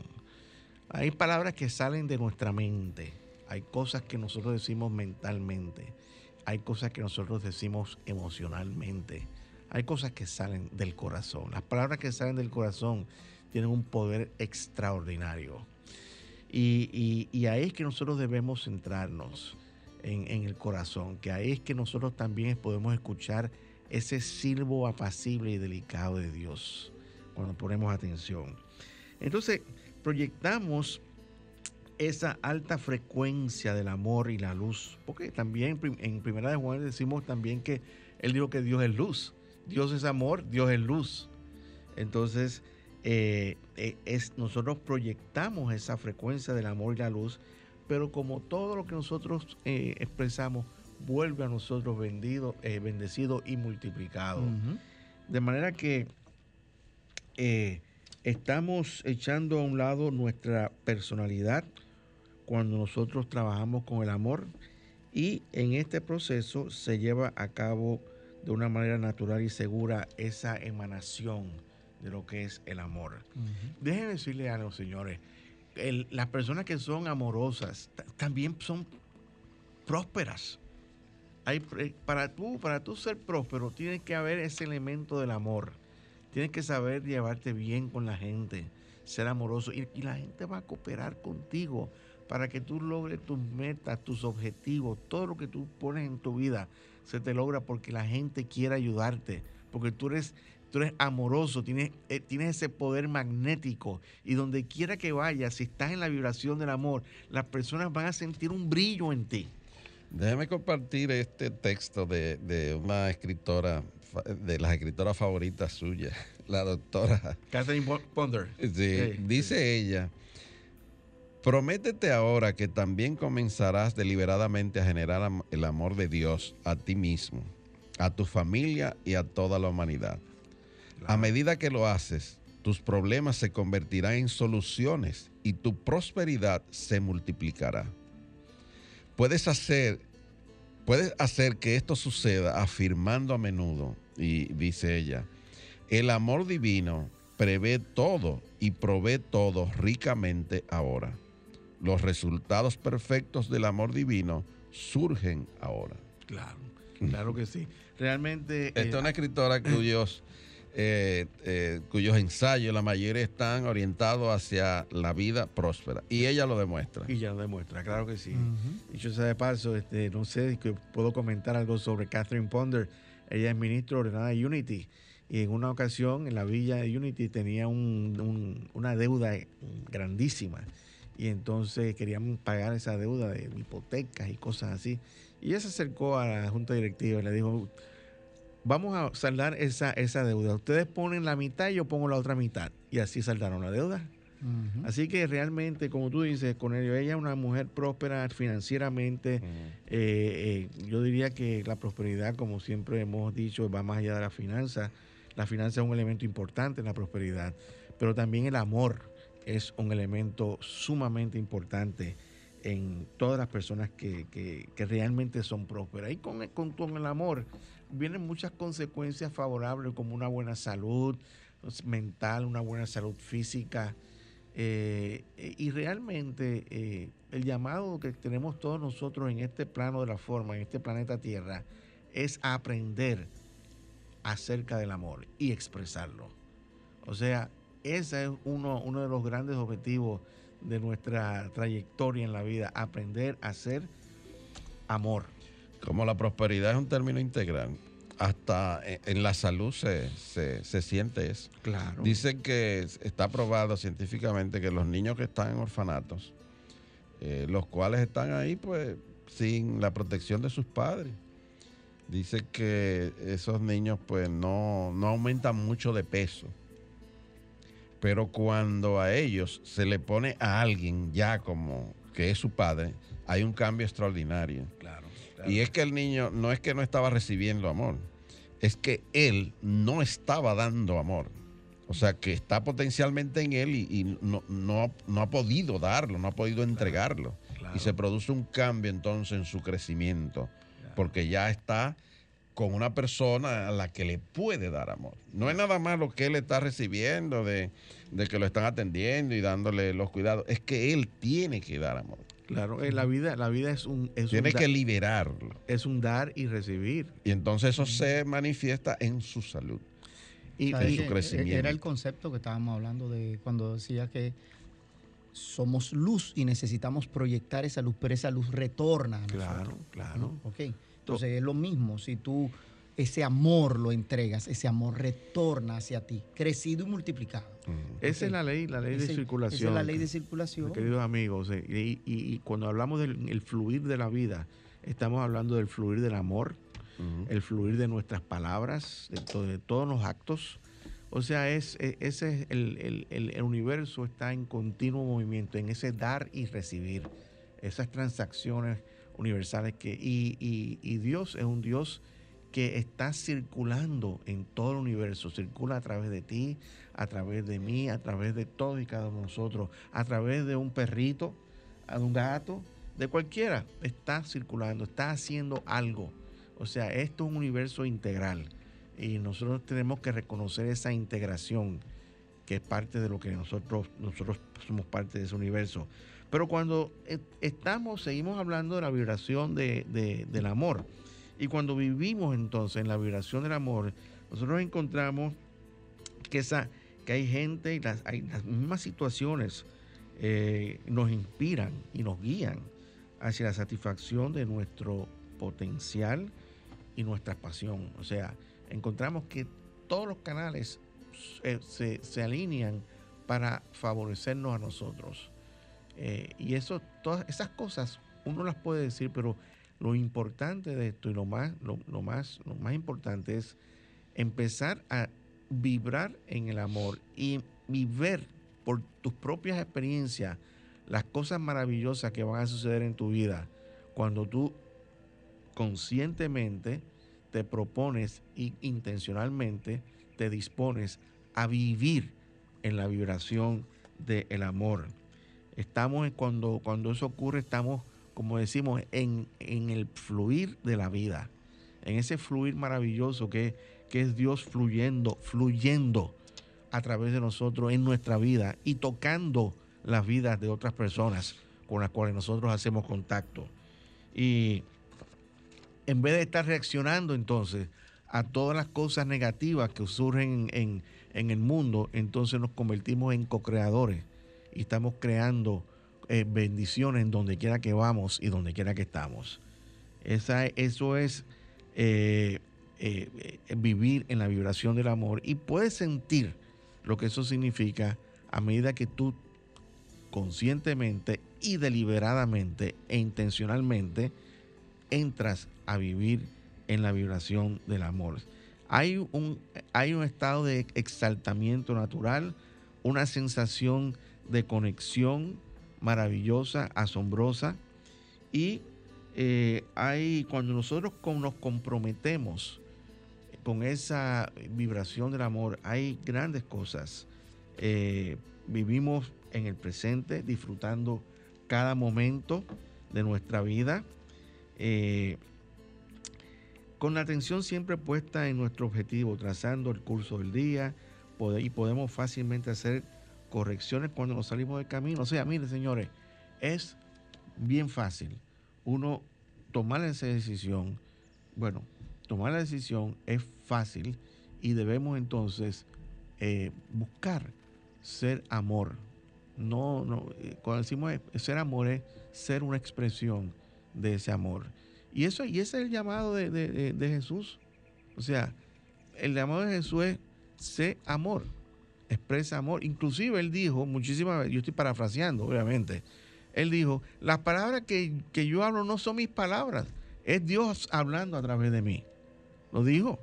Hay palabras que salen de nuestra mente. Hay cosas que nosotros decimos mentalmente. Hay cosas que nosotros decimos emocionalmente. Hay cosas que salen del corazón. Las palabras que salen del corazón tienen un poder extraordinario. Y, ahí es que nosotros debemos centrarnos en, en, el corazón, que ahí es que nosotros también podemos escuchar ese silbo apacible y delicado de Dios cuando ponemos atención. Entonces, proyectamos esa alta frecuencia del amor y la luz, porque también en Primera de Juan decimos también que él dijo que Dios es luz, Dios es amor, Dios es luz. Entonces, eh, eh, es, nosotros proyectamos esa frecuencia del amor y la luz, pero como todo lo que nosotros eh, expresamos vuelve a nosotros vendido, bendecido y multiplicado. De manera que estamos echando a un lado nuestra personalidad cuando nosotros trabajamos con el amor y en este proceso se lleva a cabo de una manera natural y segura esa emanación de lo que es el amor. Déjenme decirle a los señores, las personas que son amorosas también son prósperas. Hay, eh, para, tú, para tú ser próspero, tiene que haber ese elemento del amor. Tienes que saber llevarte bien con la gente, ser amoroso. Y, y, la gente va a cooperar contigo para que tú logres tus metas, tus objetivos, todo lo que tú pones en tu vida se te logra porque la gente quiere ayudarte, porque tú eres tú eres amoroso, tienes, eh, tienes ese poder magnético y donde quiera que vayas, si estás en la vibración del amor, las personas van a sentir un brillo en ti. Déjame compartir este texto de, una escritora, de las escritoras favoritas suyas, [LAUGHS] la doctora Catherine Ponder. Sí, dice ella. Prométete ahora que también comenzarás deliberadamente a generar el amor de Dios a ti mismo, a tu familia y a toda la humanidad. A medida que lo haces, tus problemas se convertirán en soluciones y tu prosperidad se multiplicará. Puedes hacer, puedes hacer que esto suceda afirmando a menudo, y dice ella, el amor divino prevé todo y provee todo ricamente ahora. Los resultados perfectos del amor divino surgen ahora. Claro, claro que sí. Realmente... Esta es una eh, escritora cuyos eh, eh, cuyos ensayos, la mayoría están orientados hacia la vida próspera. Y ella lo demuestra. Y ella lo demuestra, claro que sí. Y yo sé de paso, este, no sé si puedo comentar algo sobre Catherine Ponder. Ella es ministro ordenada de Unity. Y en una ocasión en la villa de Unity tenía una deuda grandísima. Y entonces querían pagar esa deuda de hipotecas y cosas así. Y ella se acercó a la junta directiva y le dijo, vamos a saldar esa, esa deuda. Ustedes ponen la mitad y yo pongo la otra mitad. Y así saldaron la deuda. Así que realmente, como tú dices, con ella es una mujer próspera financieramente. Eh, eh, yo diría que la prosperidad, como siempre hemos dicho, va más allá de la finanza. La finanza es un elemento importante en la prosperidad, pero también el amor es un elemento sumamente importante en todas las personas que, realmente son prósperas. Y con, con, con el amor vienen muchas consecuencias favorables como una buena salud mental, una buena salud física. Eh, y realmente eh, el llamado que tenemos todos nosotros en este plano de la forma, en este planeta Tierra, es aprender acerca del amor y expresarlo. O sea, ese es uno, uno de los grandes objetivos de nuestra trayectoria en la vida, aprender a ser amor. Como la prosperidad es un término integral, hasta en la salud se, siente eso. Claro. Dicen que está probado científicamente que los niños que están en orfanatos, eh, los cuales están ahí pues sin la protección de sus padres, dice que esos niños pues no, no aumentan mucho de peso. Pero cuando a ellos se le pone a alguien ya como que es su padre, hay un cambio extraordinario. Claro. Y es que el niño no es que no estaba recibiendo amor, es que él no estaba dando amor. O sea, que está potencialmente en él y, no, no, ha podido darlo, no ha podido entregarlo. Y se produce un cambio entonces en su crecimiento, porque ya está con una persona a la que le puede dar amor. No es nada más lo que él está recibiendo, de, de que lo están atendiendo y dándole los cuidados, es que él tiene que dar amor. Claro, la vida, la vida es un... Es Tiene que liberarlo. Es un dar y recibir. Y entonces eso se manifiesta en su salud. Y, en su crecimiento. Era el concepto que estábamos hablando de cuando decía que somos luz y necesitamos proyectar esa luz, pero esa luz retorna. A claro, claro. Ok. Entonces es lo mismo, si tú ese amor lo entregas, ese amor retorna hacia ti, crecido y multiplicado. Esa es la ley, la ley de circulación. Esa es la ley de circulación. Queridos amigos, eh, y, cuando hablamos del fluir de la vida, estamos hablando del fluir del amor, el fluir de nuestras palabras, de, todos los actos. O sea, es, e, ese es el, el, universo está en continuo movimiento, en ese dar y recibir, esas transacciones universales que y, y, y Dios es un Dios que está circulando en todo el universo, circula a través de ti, a través de mí, a través de todos y cada uno de nosotros, a través de un perrito, de un gato, de cualquiera, está circulando, está haciendo algo. O sea, esto es un universo integral y nosotros tenemos que reconocer esa integración que es parte de lo que nosotros, nosotros somos parte de ese universo. Pero cuando e, estamos, seguimos hablando de la vibración del amor. Y cuando vivimos entonces en la vibración del amor, nosotros encontramos que, esa, que hay gente y las, hay las mismas situaciones eh, nos inspiran y nos guían hacia la satisfacción de nuestro potencial y nuestra pasión. O sea, encontramos que todos los canales eh, se, alinean para favorecernos a nosotros. Eh, y eso, todas esas cosas uno las puede decir, pero lo importante de esto y lo más, lo, más, lo más importante es empezar a vibrar en el amor y, y ver por tus propias experiencias las cosas maravillosas que van a suceder en tu vida cuando tú conscientemente te propones y intencionalmente te dispones a vivir en la vibración del amor. Estamos cuando, cuando eso ocurre, estamos, como decimos, en, el fluir de la vida, en ese fluir maravilloso que, que es Dios fluyendo, fluyendo a través de nosotros en nuestra vida y tocando las vidas de otras personas con las cuales nosotros hacemos contacto. Y en vez de estar reaccionando entonces a todas las cosas negativas que surgen en, el mundo, entonces nos convertimos en co-creadores y estamos creando eh, bendiciones en donde quiera que vamos y donde quiera que estamos. Esa, eso es eh, eh, vivir en la vibración del amor y puedes sentir lo que eso significa a medida que tú conscientemente y deliberadamente e intencionalmente entras a vivir en la vibración del amor. Hay un, hay un estado de exaltamiento natural, una sensación de conexión maravillosa, asombrosa. Y eh, hay, cuando nosotros nos comprometemos con esa vibración del amor, hay grandes cosas. Eh, vivimos en el presente, disfrutando cada momento de nuestra vida. Eh, con la atención siempre puesta en nuestro objetivo, trazando el curso del día y podemos fácilmente hacer correcciones cuando nos salimos del camino. O sea, miren señores, es bien fácil uno tomar esa decisión. Bueno, tomar la decisión es fácil y debemos entonces eh, buscar ser amor. No, no, eh, cuando decimos ser amor es ser una expresión de ese amor. Y, eso, y ese es el llamado de, Jesús. O sea, el llamado de Jesús es sé amor, expresa amor. Inclusive él dijo muchísimas veces, yo estoy parafraseando, obviamente, él dijo, las palabras que, yo hablo no son mis palabras, es Dios hablando a través de mí. Lo dijo.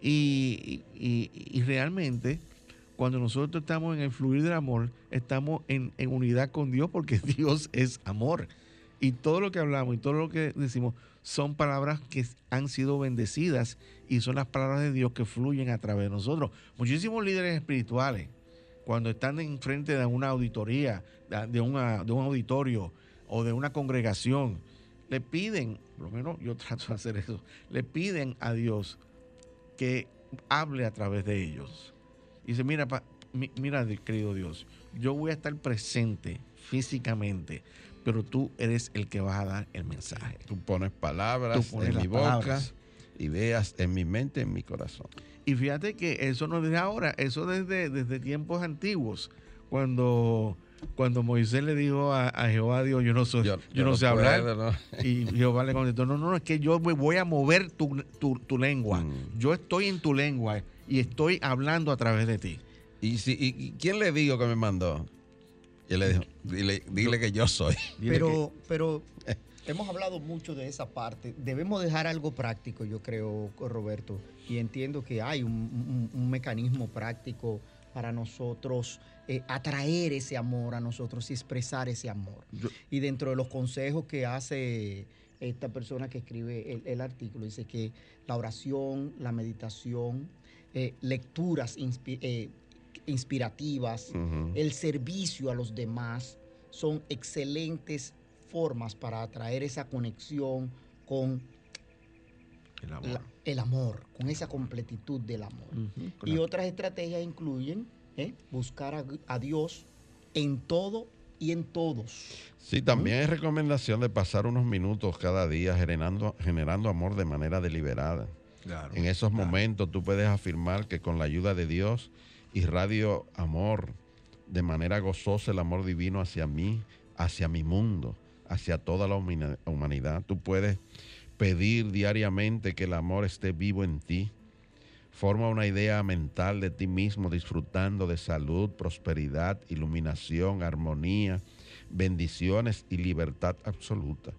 Y, y, realmente, cuando nosotros estamos en el fluir del amor, estamos en, en unidad con Dios porque [LAUGHS] Dios es amor. Y todo lo que hablamos y todo lo que decimos son palabras que han sido bendecidas y son las palabras de Dios que fluyen a través de nosotros. Muchísimos líderes espirituales, cuando están en frente de una auditoría, de un auditorio o de una congregación, le piden, por lo menos yo [LAUGHS] trato de hacer eso, le piden a Dios que hable a través de ellos. Y dice, mira, mira, querido Dios, yo voy a estar presente físicamente, pero tú eres el que vas a dar el mensaje. Tú pones palabras en mi boca, ideas en mi mente, en mi corazón. Y fíjate que eso no es de ahora, eso desde, desde tiempos antiguos, cuando, cuando Moisés le dijo a, Jehová Dios, yo no, soy, yo, no, sé hablar. Y Jehová le contestó, no, no, es que yo voy a mover tu, lengua. Mm. Yo estoy en tu lengua y estoy hablando a través de ti. ¿Y, si, y quién le digo que me mandó? Y le dijo, dile, que yo soy. Pero, pero [LAUGHS] hemos hablado mucho de esa parte. Debemos dejar algo práctico, yo creo, Roberto. Y entiendo que hay un, mecanismo práctico para nosotros eh, atraer ese amor a nosotros y expresar ese amor. y dentro de los consejos que hace esta persona que escribe el, artículo, dice que la oración, la meditación, eh, lecturas eh, inspirativas, el servicio a los demás, son excelentes formas para atraer esa conexión con el amor, con esa completitud del amor. Y otras estrategias incluyen ¿eh? buscar a, Dios en todo y en todos. Sí, también hay recomendación de pasar unos minutos cada día generando, generando amor de manera deliberada. en esos momentos tú puedes afirmar que con la ayuda de Dios irradio amor de manera gozosa el amor divino hacia mí, hacia mi mundo, hacia toda la humanidad. Tú puedes pedir diariamente que el amor esté vivo en ti. Forma una idea mental de ti mismo disfrutando de salud, prosperidad, iluminación, armonía, bendiciones y libertad absoluta.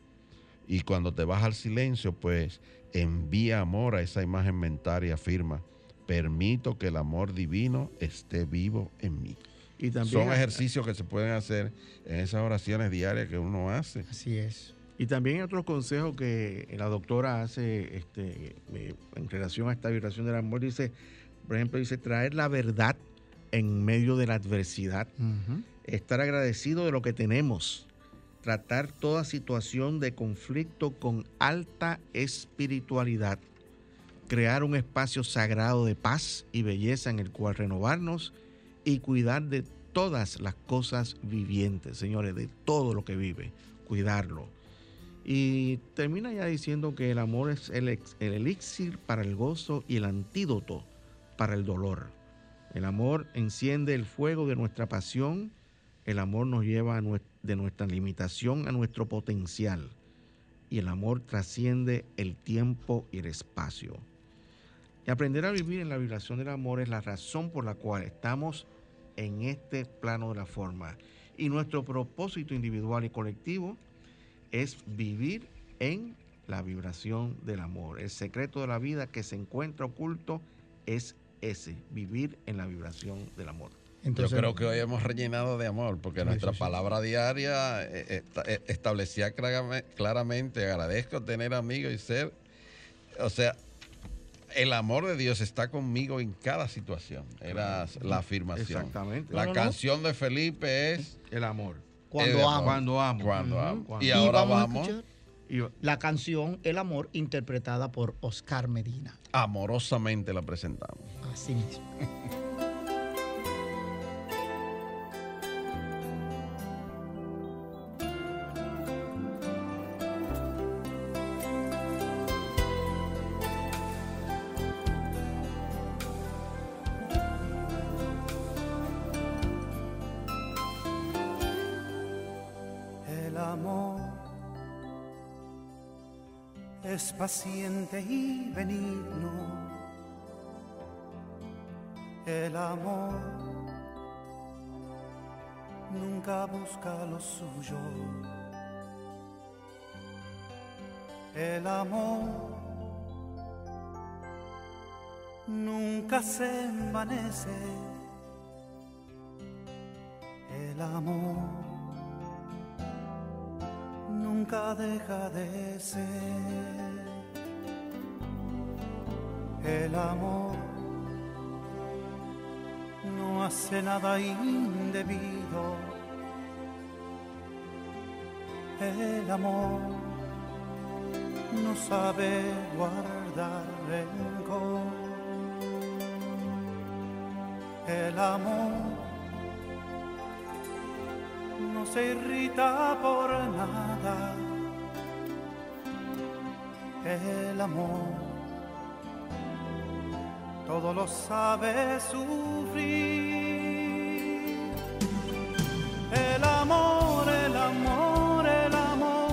Y cuando te vas al silencio, pues envía amor a esa imagen mental y afirma, permito que el amor divino esté vivo en mí. Y también Son ejercicios que se pueden hacer en esas oraciones diarias que uno hace. Así es. Y también hay otro consejo que la doctora hace este, eh, en relación a esta vibración del amor. Dice, por ejemplo, dice traer la verdad en medio de la adversidad. Estar agradecido de lo que tenemos. Tratar toda situación de conflicto con alta espiritualidad. Crear un espacio sagrado de paz y belleza en el cual renovarnos y cuidar de todas las cosas vivientes, señores, de todo lo que vive, cuidarlo. Y termina ya diciendo que el amor es el, el elixir para el gozo y el antídoto para el dolor. El amor enciende el fuego de nuestra pasión, el amor nos lleva de nuestra limitación a nuestro potencial y el amor trasciende el tiempo y el espacio. Y aprender a vivir en la vibración del amor es la razón por la cual estamos en este plano de la forma. Y nuestro propósito individual y colectivo es vivir en la vibración del amor. El secreto de la vida que se encuentra oculto es ese, vivir en la vibración del amor. Yo creo que hoy hemos rellenado de amor, porque nuestra palabra diaria eh, eh, eh, establecía claramente, agradezco tener amigos y ser, o sea, el amor de Dios está conmigo en cada situación. Era la afirmación. Exactamente. La canción de Felipe es el amor. Cuando amo. Cuando amo. Cuando amo. Y, ahora vamos. la canción El amor interpretada por Oscar Medina. Amorosamente la presentamos. Así mismo. [LAUGHS] paciente y benigno. El amor nunca busca lo suyo. El amor nunca se envanece. El amor nunca deja de ser el amor no hace nada indebido. El amor no sabe guardar rencor. El amor no se irrita por nada. El amor todo lo sabe sufrir. El amor, el amor, el amor.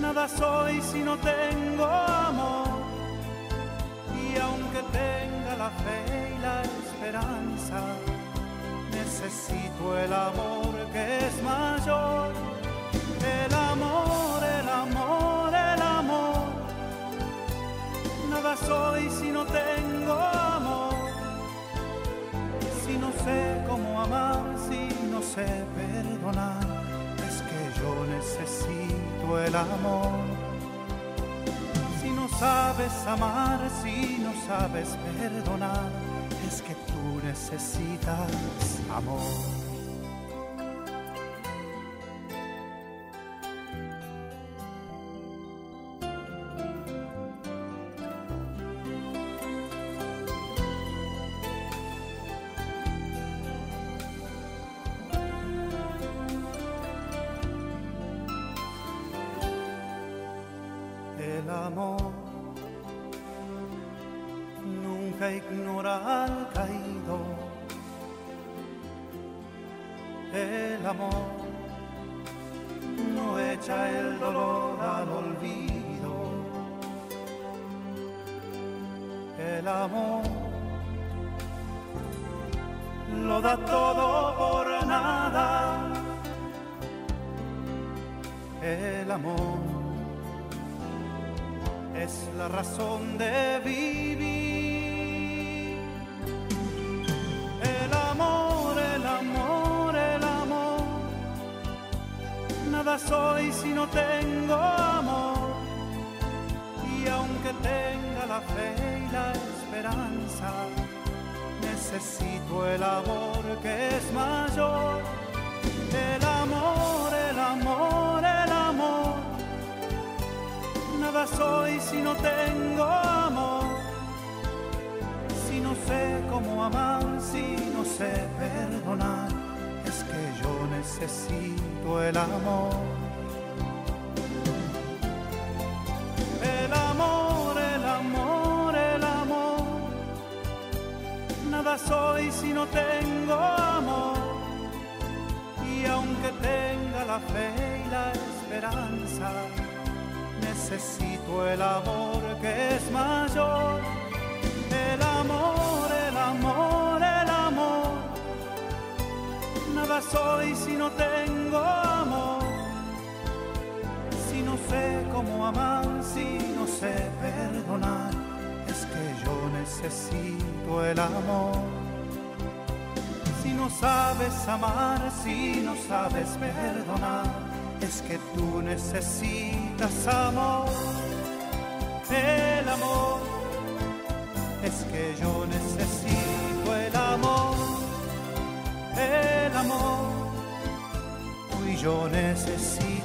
Nada soy si no tengo amor. Y aunque tenga la fe y la esperanza, necesito el amor que es mayor. El amor, el amor, Soy si no tengo amor. Si no sé cómo amar, si no sé perdonar. Es que yo necesito el amor. Si no sabes amar, si no sabes perdonar, es que tú necesitas amor. El amor nunca ignora al caído. El amor no echa el dolor al olvido. El amor lo da todo por nada. El amor es la razón de vivir. El amor, el amor, el amor. Nada soy si no tengo amor. Y aunque tenga la fe y la esperanza, necesito el amor que es mayor. El amor, el amor, nada soy si no tengo amor. Si no sé cómo amar, si no sé perdonar, es que yo necesito el amor. El amor, el amor, el amor. Nada soy si no tengo amor. Y aunque tenga la fe y la esperanza, necesito el amor que es mayor. El amor, el amor, el amor. Nada soy si no tengo amor. Si no sé cómo amar, si no sé perdonar, es que yo necesito el amor. Si no sabes amar, si no sabes perdonar es que tú necesitas amor. El amor es que yo necesito el amor. El amor, tú y yo necesitamos.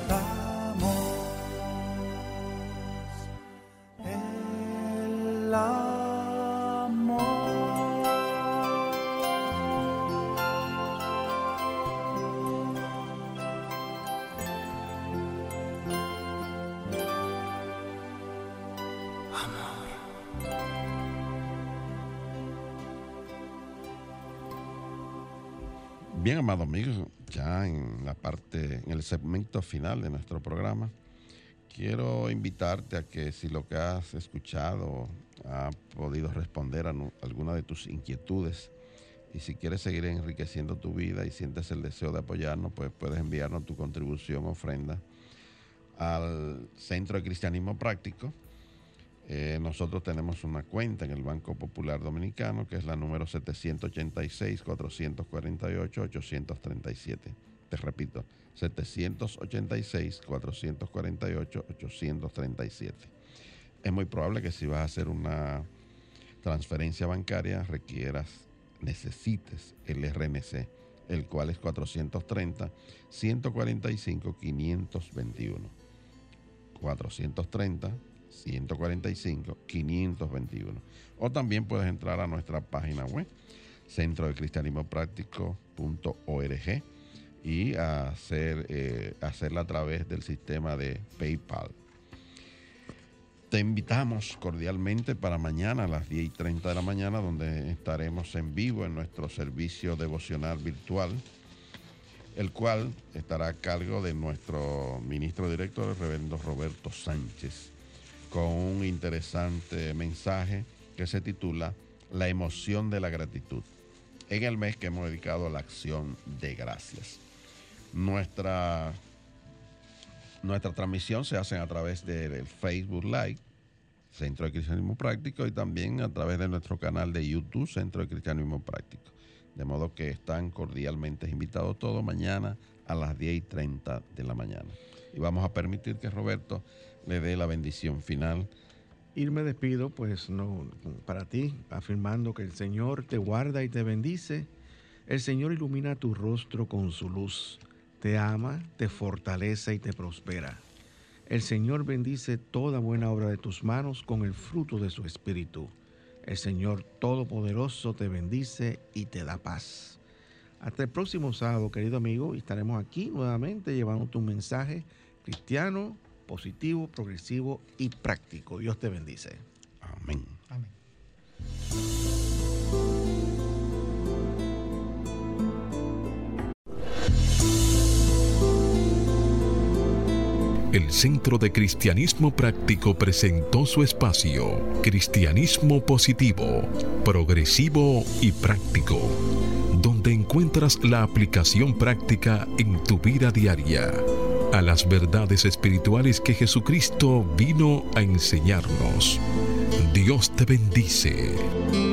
Amado amigo, ya en la parte, en el segmento final de nuestro programa, quiero invitarte a que si lo que has escuchado ha podido responder a alguna de tus inquietudes y si quieres seguir enriqueciendo tu vida y sientes el deseo de apoyarnos, pues puedes enviarnos tu contribución, ofrenda al Centro de Cristianismo Práctico. Eh, nosotros tenemos una cuenta en el Banco Popular Dominicano que es la número 786-448-837. Te repito, 786-448-837. Es muy probable que si vas a hacer una transferencia bancaria requieras, necesites el RNC, el cual es 430-145-521. 430 145 521 o también puedes entrar a nuestra página web centro de cristianismo y hacer, eh, hacerla a través del sistema de PayPal. Te invitamos cordialmente para mañana a las 10 y 30 de la mañana, donde estaremos en vivo en nuestro servicio devocional virtual, el cual estará a cargo de nuestro ministro director, el reverendo Roberto Sánchez, con un interesante mensaje que se titula La emoción de la gratitud, en el mes que hemos dedicado a la acción de gracias. Nuestra Nuestra transmisión se hace a través del Facebook Live, Centro de Cristianismo Práctico, y también a través de nuestro canal de YouTube, Centro de Cristianismo Práctico. De modo que están cordialmente invitados todos mañana a las 10 y 30 de la mañana. Y vamos a permitir que Roberto le dé la bendición final. Y me despido, pues, no, para ti, afirmando que el Señor te guarda y te bendice. El Señor ilumina tu rostro con su luz te ama, te fortalece y te prospera. El Señor bendice toda buena obra de tus manos con el fruto de su espíritu. El Señor Todopoderoso te bendice y te da paz. Hasta el próximo sábado, querido amigo, y estaremos aquí nuevamente llevando tu mensaje cristiano, positivo, progresivo y práctico. Dios te bendice. Amén. Amén. el Centro de Cristianismo Práctico presentó su espacio, Cristianismo Positivo, Progresivo y Práctico, donde encuentras la aplicación práctica en tu vida diaria a las verdades espirituales que Jesucristo vino a enseñarnos. Dios te bendice.